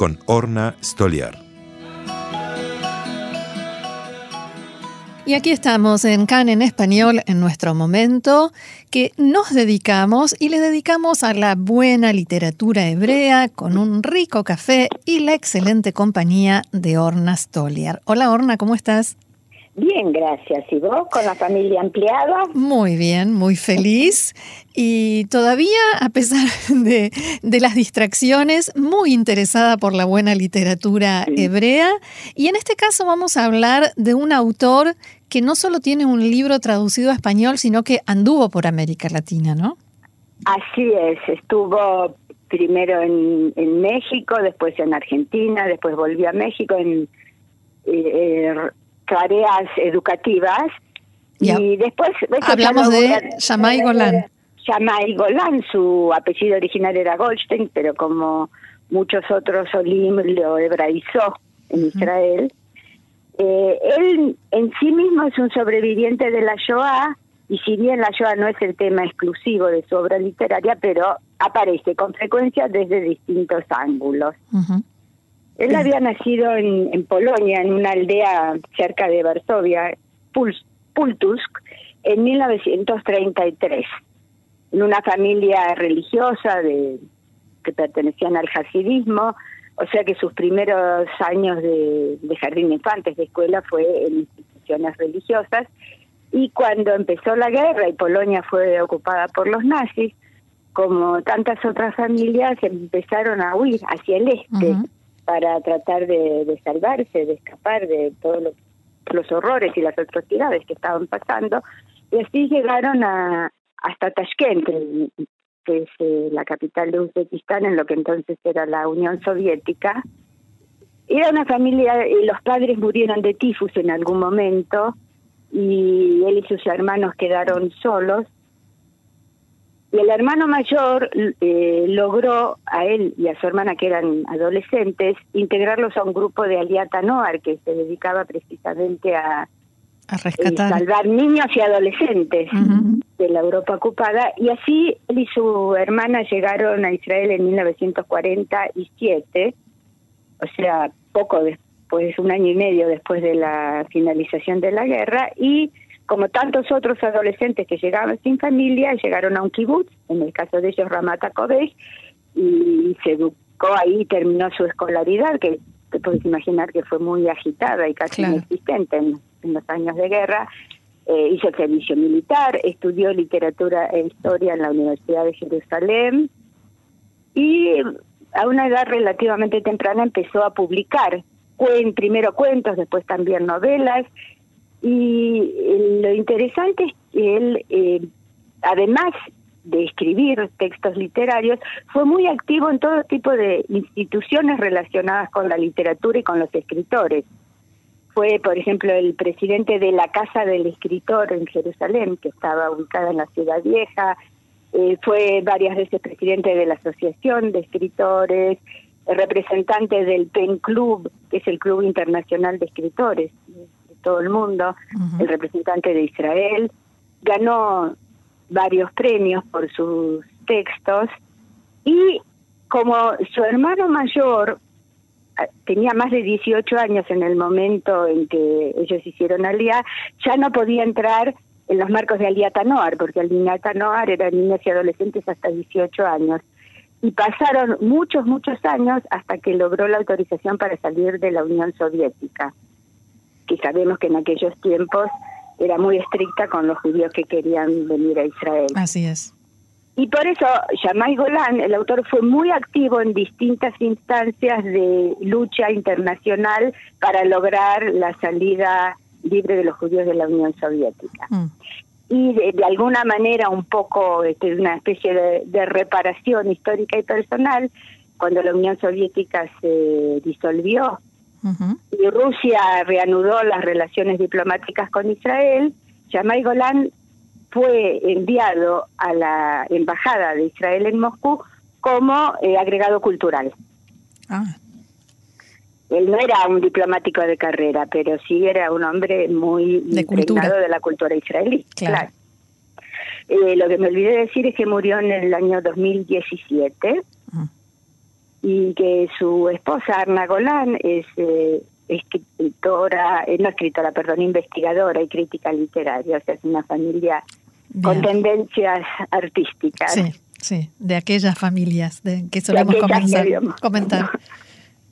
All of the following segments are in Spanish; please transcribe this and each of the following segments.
con Orna Stoliar. Y aquí estamos en CAN en español en nuestro momento que nos dedicamos y le dedicamos a la buena literatura hebrea con un rico café y la excelente compañía de Orna Stoliar. Hola Orna, ¿cómo estás? Bien, gracias. ¿Y vos con la familia ampliada? Muy bien, muy feliz. Y todavía, a pesar de, las distracciones, muy interesada por la buena literatura hebrea. Y en este caso vamos a hablar de un autor que no solo tiene un libro traducido a español, sino que anduvo por América Latina, ¿no? Así es, estuvo primero en, México, después en Argentina, después volvió a México en... Eh, tareas educativas. Y después... Hablamos de Shamay Golan. Shamay Golan, su apellido original era Goldstein, pero como muchos otros, Olim lo hebraizó en Israel. Eh, él en sí mismo es un sobreviviente de la Shoah, y si bien la Shoah no es el tema exclusivo de su obra literaria, pero aparece con frecuencia desde distintos ángulos. Él había nacido en, Polonia, en una aldea cerca de Varsovia, Pultusk, en 1933, en una familia religiosa de, que pertenecían al hasidismo, o sea que sus primeros años de, de jardín de infantes, de escuela, fue en instituciones religiosas. Y cuando empezó la guerra y Polonia fue ocupada por los nazis, como tantas otras familias, empezaron a huir hacia el este para tratar de, salvarse, de escapar de todos los horrores y las atrocidades que estaban pasando. Y así llegaron a hasta Tashkent, que es eh, la capital de Uzbekistán, en lo que entonces era la Unión Soviética. Era una familia, y los padres murieron de tifus en algún momento, y él y sus hermanos quedaron solos y el hermano mayor eh, logró a él y a su hermana, que eran adolescentes, integrarlos a un grupo de Aliata Noar, que se dedicaba precisamente a, rescatar. salvar niños y adolescentes de la Europa ocupada. Y así él y su hermana llegaron a Israel en 1947, o sea, poco después, un año y medio después de la finalización de la guerra, y como tantos otros adolescentes que llegaban sin familia, llegaron a un kibutz, en el caso de ellos Ramata Kodesh, y se educó ahí, terminó su escolaridad, que te puedes imaginar que fue muy agitada y casi inexistente en, los años de guerra. Eh, hizo servicio militar, estudió literatura e historia en la Universidad de Jerusalén y a una edad relativamente temprana empezó a publicar, primero cuentos, después también novelas, y lo interesante es que él, eh, además de escribir textos literarios, fue muy activo en todo tipo de instituciones relacionadas con la literatura y con los escritores. Fue, por ejemplo, el presidente de la Casa del Escritor en Jerusalén, que estaba ubicada en la Ciudad Vieja, eh, fue varias veces presidente de la Asociación de Escritores, representante del PEN Club, que es el Club Internacional de Escritores todo el mundo, el representante de Israel, ganó varios premios por sus textos y como su hermano mayor ah, tenía más de 18 años en el momento en que ellos hicieron Aliyah, ya no podía entrar en los marcos de Aliyah Tanoar, porque Aliyah Tanoar eran niños y adolescentes hasta 18 años. Y pasaron muchos, muchos años hasta que logró la autorización para salir de la Unión Soviética que sabemos que en aquellos tiempos era muy estricta con los judíos que querían venir a Israel. Así es. Y por eso Yamai Golan, el autor, fue muy activo en distintas instancias de lucha internacional para lograr la salida libre de los judíos de la Unión Soviética. Mm. Y de, alguna manera, un poco, este, una especie de reparación histórica y personal, cuando la Unión Soviética se disolvió y Rusia reanudó las relaciones diplomáticas con Israel, Yamai Golan fue enviado a la embajada de Israel en Moscú como eh, agregado cultural. Ah. Él no era un diplomático de carrera, pero sí era un hombre muy de de la cultura israelí. Claro. Eh, lo que me olvidé decir es que murió en el año 2017 y que su esposa Arna Golán es eh, escritora, no escritora, perdón, investigadora y crítica literaria, o sea, es una familia con tendencias artísticas. Sí, sí, de aquellas familias de que solemos comentar.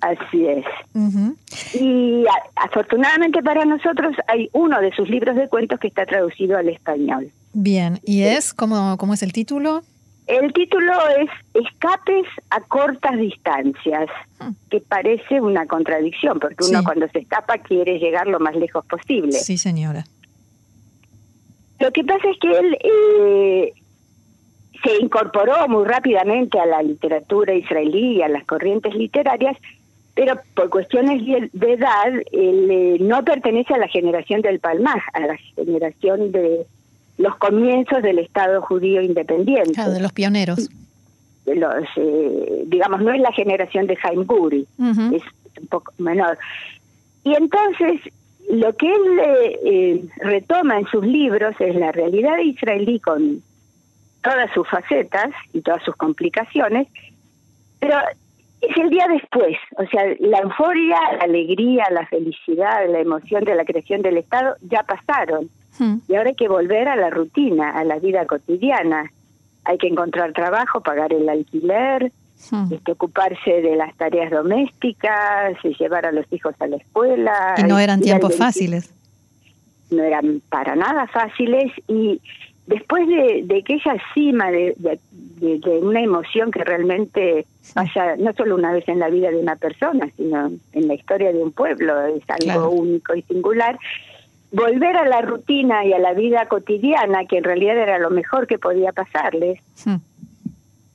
Así es. Y afortunadamente para nosotros hay uno de sus libros de cuentos que está traducido al español. Bien, ¿y es cómo, cómo es el título? El título es Escapes a cortas distancias, hmm. que parece una contradicción, porque uno cuando se escapa quiere llegar lo más lejos posible. Sí, señora. Lo que pasa es que él eh, se incorporó muy rápidamente a la literatura israelí y a las corrientes literarias, pero por cuestiones de edad él eh, no pertenece a la generación del Palmaj, a la generación de los comienzos del Estado judío independiente. Claro, de los pioneros. Los, eh, digamos, no es la generación de Jaime Guri, es un poco menor. Y entonces lo que él eh, retoma en sus libros es la realidad israelí con todas sus facetas y todas sus complicaciones, pero es el día después, o sea, la euforia, la alegría, la felicidad, la emoción de la creación del Estado ya pasaron. Hmm. Y ahora hay que volver a la rutina, a la vida cotidiana. Hay que encontrar trabajo, pagar el alquiler, Hmm. Este, ocuparse de las tareas domésticas, llevar a los hijos a la escuela. Y no eran tiempos fáciles. No eran para nada fáciles y después de, de aquella cima de, de, una emoción que realmente pasa no solo una vez en la vida de una persona, sino en la historia de un pueblo, es algo único y singular, volver a la rutina y a la vida cotidiana, que en realidad era lo mejor que podía pasarles, hmm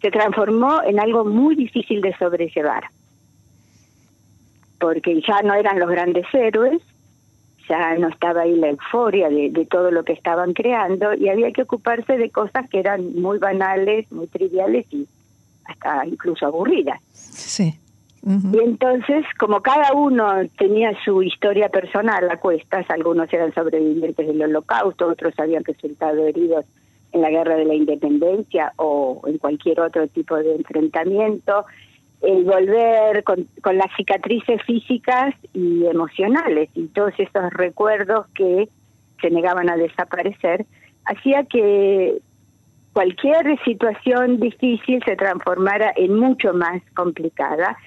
se transformó en algo muy difícil de sobrellevar, porque ya no eran los grandes héroes, ya no estaba ahí la euforia de, todo lo que estaban creando y había que ocuparse de cosas que eran muy banales, muy triviales y hasta incluso aburridas. Sí. Y entonces, como cada uno tenía su historia personal a cuestas, algunos eran sobrevivientes del holocausto, otros habían resultado heridos en la guerra de la independencia o en cualquier otro tipo de enfrentamiento, el volver con, las cicatrices físicas y emocionales y todos esos recuerdos que se negaban a desaparecer, hacía que cualquier situación difícil se transformara en mucho más complicada.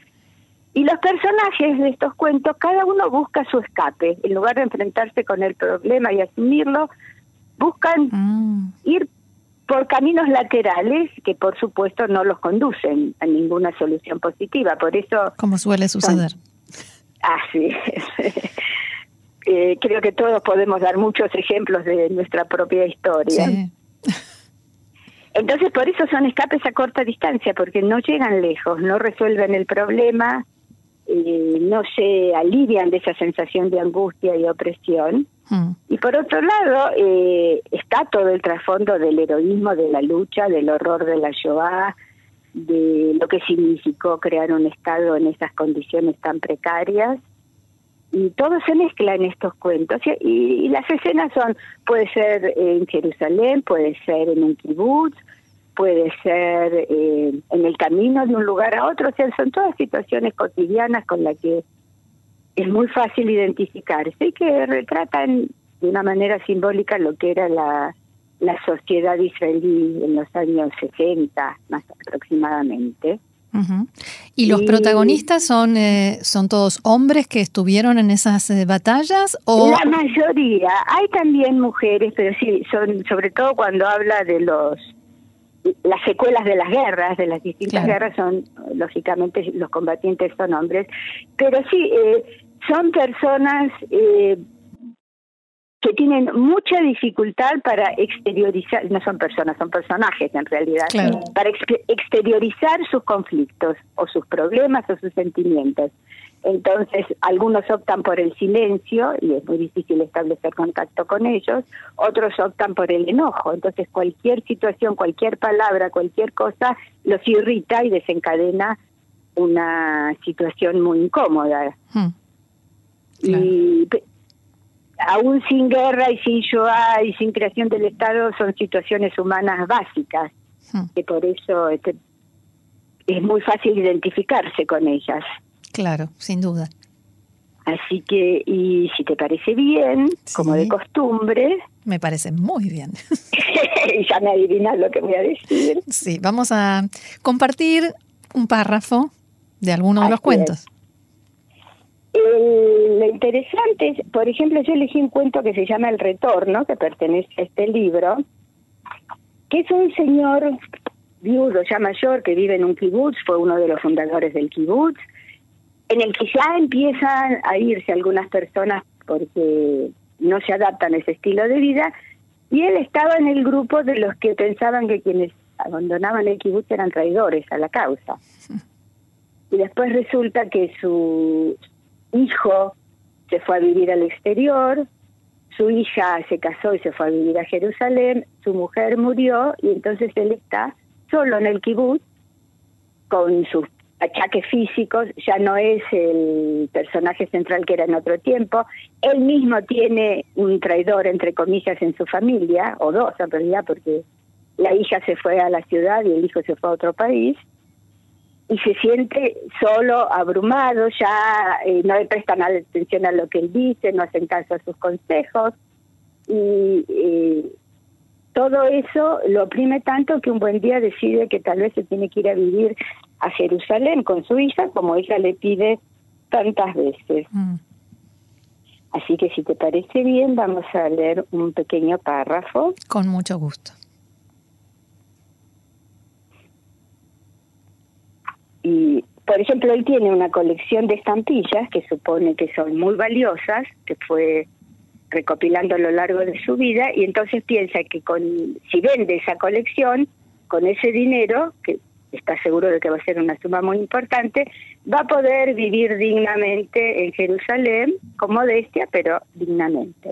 Y los personajes de estos cuentos, cada uno busca su escape. En lugar de enfrentarse con el problema y asumirlo, buscan mm. ir por caminos laterales que por supuesto no los conducen a ninguna solución positiva. Por eso... Como suele suceder. Así eh, creo que todos podemos dar muchos ejemplos de nuestra propia historia. Entonces, por eso son escapes a corta distancia, porque no llegan lejos, no resuelven el problema, eh, no se alivian de esa sensación de angustia y opresión, Mm. Y por otro lado, eh, está todo el trasfondo del heroísmo, de la lucha, del horror de la Shoah, de lo que significó crear un Estado en esas condiciones tan precarias. Y todo se mezcla en estos cuentos. Y, las escenas son, puede ser en Jerusalén, puede ser en un kibutz, puede ser eh, en el camino de un lugar a otro. O sea, son todas situaciones cotidianas con las que es muy fácil identificarse y que retratan de una manera simbólica lo que era la, la sociedad israelí en los años 60, más aproximadamente. ¿Y los protagonistas son, eh, son todos hombres que estuvieron en esas eh, batallas? o La mayoría. Hay también mujeres, pero sí, son sobre todo cuando habla de los las secuelas de las guerras, de las distintas guerras, son lógicamente los combatientes son hombres, pero sí, eh, son personas eh, que tienen mucha dificultad para exteriorizar, no son personas, son personajes en realidad, para exteriorizar sus conflictos o sus problemas o sus sentimientos. Entonces, algunos optan por el silencio y es muy difícil establecer contacto con ellos, otros optan por el enojo. Entonces, cualquier situación, cualquier palabra, cualquier cosa los irrita y desencadena una situación muy incómoda. Hmm. Y aún sin guerra y sin Shoah y sin creación del Estado son situaciones humanas básicas, hmm. que por eso este, es muy fácil identificarse con ellas. Claro, sin duda. Así que, y si te parece bien, como de costumbre. Me parece muy bien. ya me adivinas lo que voy a decir. Sí, vamos a compartir un párrafo de alguno de los cuentos. Lo interesante es, por ejemplo, yo elegí un cuento que se llama El Retorno, que pertenece a este libro, que es un señor viudo ya mayor que vive en un kibutz, fue uno de los fundadores del kibutz, en el que ya empiezan a irse algunas personas porque no se adaptan a ese estilo de vida, y él estaba en el grupo de los que pensaban que quienes abandonaban el kibutz eran traidores a la causa. Y después resulta que su hijo se fue a vivir al exterior, su hija se casó y se fue a vivir a Jerusalén, su mujer murió y entonces él está solo en el kibutz con sus achaques físicos, ya no es el personaje central que era en otro tiempo. Él mismo tiene un traidor, entre comillas, en su familia, o dos en realidad, porque la hija se fue a la ciudad y el hijo se fue a otro país. Y se siente solo, abrumado, ya eh, no le prestan atención a lo que él dice, no hacen caso a sus consejos. Y eh, todo eso lo oprime tanto que un buen día decide que tal vez se tiene que ir a vivir a Jerusalén con su hija, como ella le pide tantas veces. Mm. Así que si te parece bien, vamos a leer un pequeño párrafo. Con mucho gusto. Y, por ejemplo, él tiene una colección de estampillas que supone que son muy valiosas, que fue recopilando a lo largo de su vida y entonces piensa que con si vende esa colección con ese dinero que está seguro de que va a ser una suma muy importante va a poder vivir dignamente en Jerusalén con modestia pero dignamente.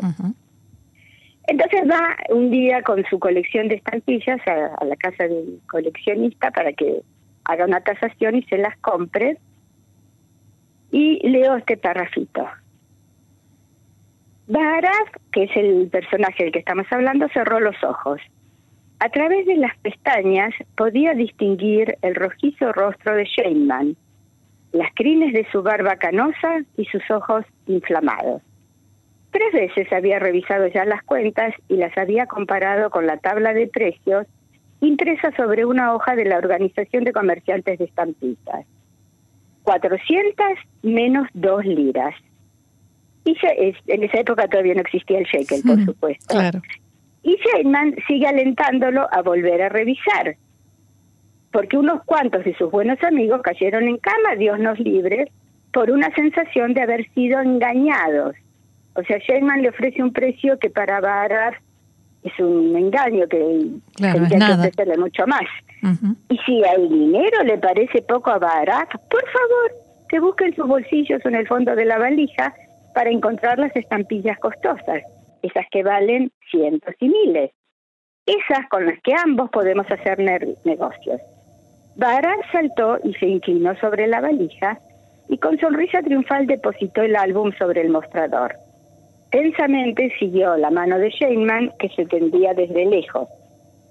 Entonces va un día con su colección de estampillas a, a la casa del coleccionista para que haga una tasación y se las compre y leo este parrafito Barak, que es el personaje del que estamos hablando, cerró los ojos. A través de las pestañas podía distinguir el rojizo rostro de Sheinman, las crines de su barba canosa y sus ojos inflamados. Tres veces había revisado ya las cuentas y las había comparado con la tabla de precios impresa sobre una hoja de la Organización de Comerciantes de Estampitas. 400 menos dos liras. Y en esa época todavía no existía el shekel, por supuesto. Claro. Y Feynman sigue alentándolo a volver a revisar, porque unos cuantos de sus buenos amigos cayeron en cama, Dios nos libre, por una sensación de haber sido engañados. O sea, Sheinman le ofrece un precio que para Barak es un engaño, que claro, tendría que ofrecerle mucho más. Y si el dinero le parece poco a Barak, por favor, que busque en sus bolsillos o en el fondo de la valija para encontrar las estampillas costosas, esas que valen cientos y miles, esas con las que ambos podemos hacer negocios. Vara saltó y se inclinó sobre la valija y con sonrisa triunfal depositó el álbum sobre el mostrador. Tensamente siguió la mano de Sheinman que se tendía desde lejos,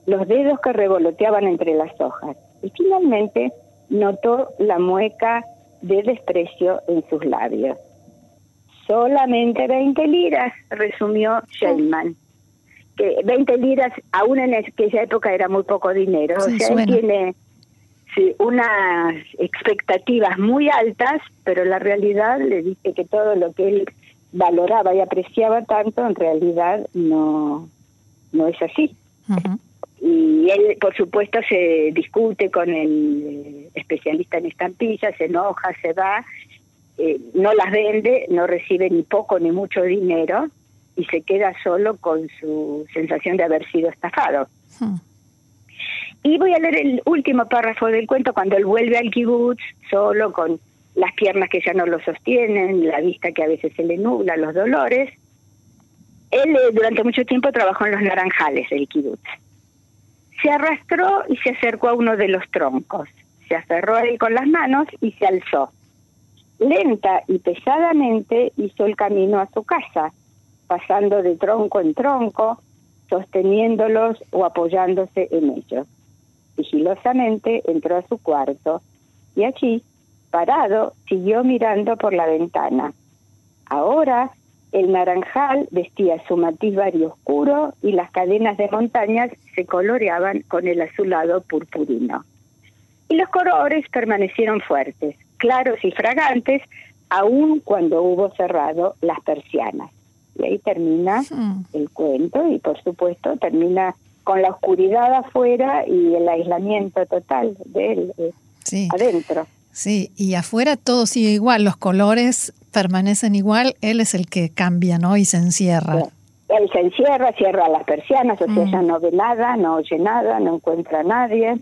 los dedos que revoloteaban entre las hojas, y finalmente notó la mueca de desprecio en sus labios. Solamente 20 liras, resumió Shellman. Que 20 liras, aún en aquella época era muy poco dinero. o sea, él tiene unas expectativas muy altas, pero la realidad le dice que todo lo que él valoraba y apreciaba tanto, en realidad no, no es así. Y él, por supuesto, se discute con el especialista en estampillas, se enoja, se va, eh, no las vende, no recibe ni poco ni mucho dinero y se queda solo con su sensación de haber sido estafado. Y voy a leer el último párrafo del cuento cuando él vuelve al kibutz solo con las piernas que ya no lo sostienen, la vista que a veces se le nubla, los dolores. Él eh, durante mucho tiempo trabajó en los naranjales del kibutz. Se arrastró y se acercó a uno de los troncos. Se aferró a él con las manos y se alzó. Lenta y pesadamente hizo el camino a su casa, pasando de tronco en tronco, sosteniéndolos o apoyándose en ellos. Sigilosamente entró a su cuarto y allí, parado, siguió mirando por la ventana. Ahora el naranjal vestía su matiz oscuro y las cadenas de montañas se coloreaban con el azulado purpurino. Y los colores permanecieron fuertes, claros y fragantes, aun cuando hubo cerrado las persianas. Y ahí termina el cuento y por supuesto termina con la oscuridad afuera y el aislamiento total de él eh, adentro. Sí, y afuera todo sigue igual, los colores permanecen igual, él es el que cambia, ¿no? Y se encierra. Él se encierra, cierra las persianas, o sea, ya mm. no ve nada, no oye nada, no encuentra a nadie.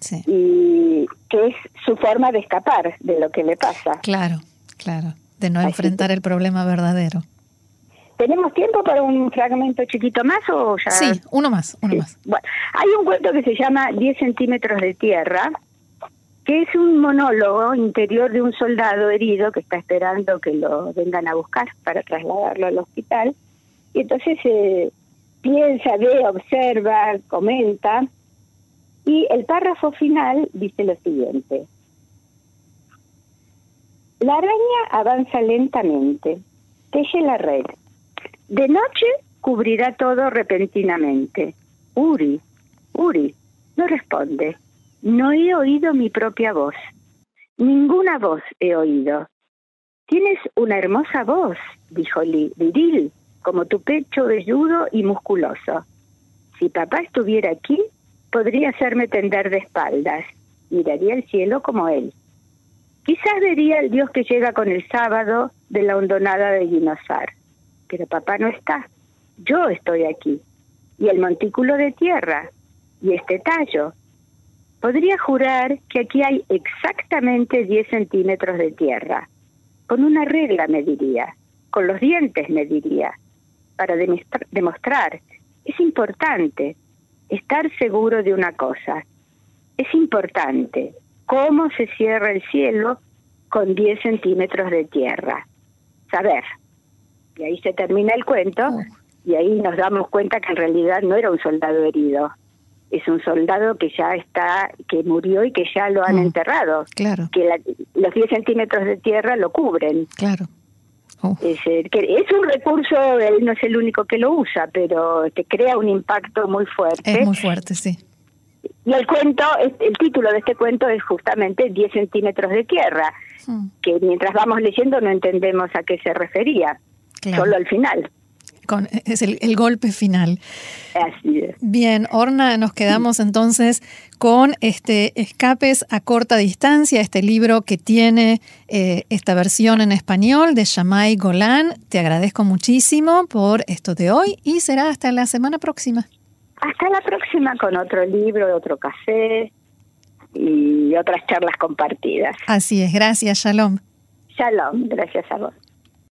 Sí. Y que es su forma de escapar de lo que le pasa. Claro, claro, de no enfrentar el problema verdadero. ¿Tenemos tiempo para un fragmento chiquito más o ya? Sí, uno más, uno más. Bueno, hay un cuento que se llama 10 centímetros de tierra, que es un monólogo interior de un soldado herido que está esperando que lo vengan a buscar para trasladarlo al hospital. Y entonces eh, piensa, ve, observa, comenta. Y el párrafo final dice lo siguiente. La araña avanza lentamente, teje la red, de noche cubrirá todo repentinamente. Uri, Uri, no responde. No he oído mi propia voz. Ninguna voz he oído. Tienes una hermosa voz, dijo Lee, viril, como tu pecho velludo y musculoso. Si papá estuviera aquí, podría hacerme tender de espaldas. Miraría el cielo como él. Quizás vería el Dios que llega con el sábado de la hondonada de Guinosar pero papá no está. Yo estoy aquí. Y el montículo de tierra, y este tallo. Podría jurar que aquí hay exactamente 10 centímetros de tierra. Con una regla me diría, con los dientes me diría, para demostrar. Es importante estar seguro de una cosa. Es importante cómo se cierra el cielo con 10 centímetros de tierra. Saber. Y ahí se termina el cuento y ahí nos damos cuenta que en realidad no era un soldado herido, es un soldado que ya está, que murió y que ya lo han mm. enterrado. Claro. Que los 10 centímetros de tierra lo cubren. Claro. Es, que es un recurso, él no es el único que lo usa, pero te crea un impacto muy fuerte. Es muy fuerte, sí. Y el cuento, el título de este cuento es justamente 10 centímetros de tierra, mm. que mientras vamos leyendo no entendemos a qué se refería solo al final. Con, es el, golpe final. Así es. Bien, Orna, nos quedamos entonces con este Escapes a corta distancia, este libro que tiene eh, esta versión en español de Shamay Golan. Te agradezco muchísimo por esto de hoy y será hasta la semana próxima. Hasta la próxima con otro libro, otro café y otras charlas compartidas. Así es, gracias, Shalom. Shalom, gracias a vos.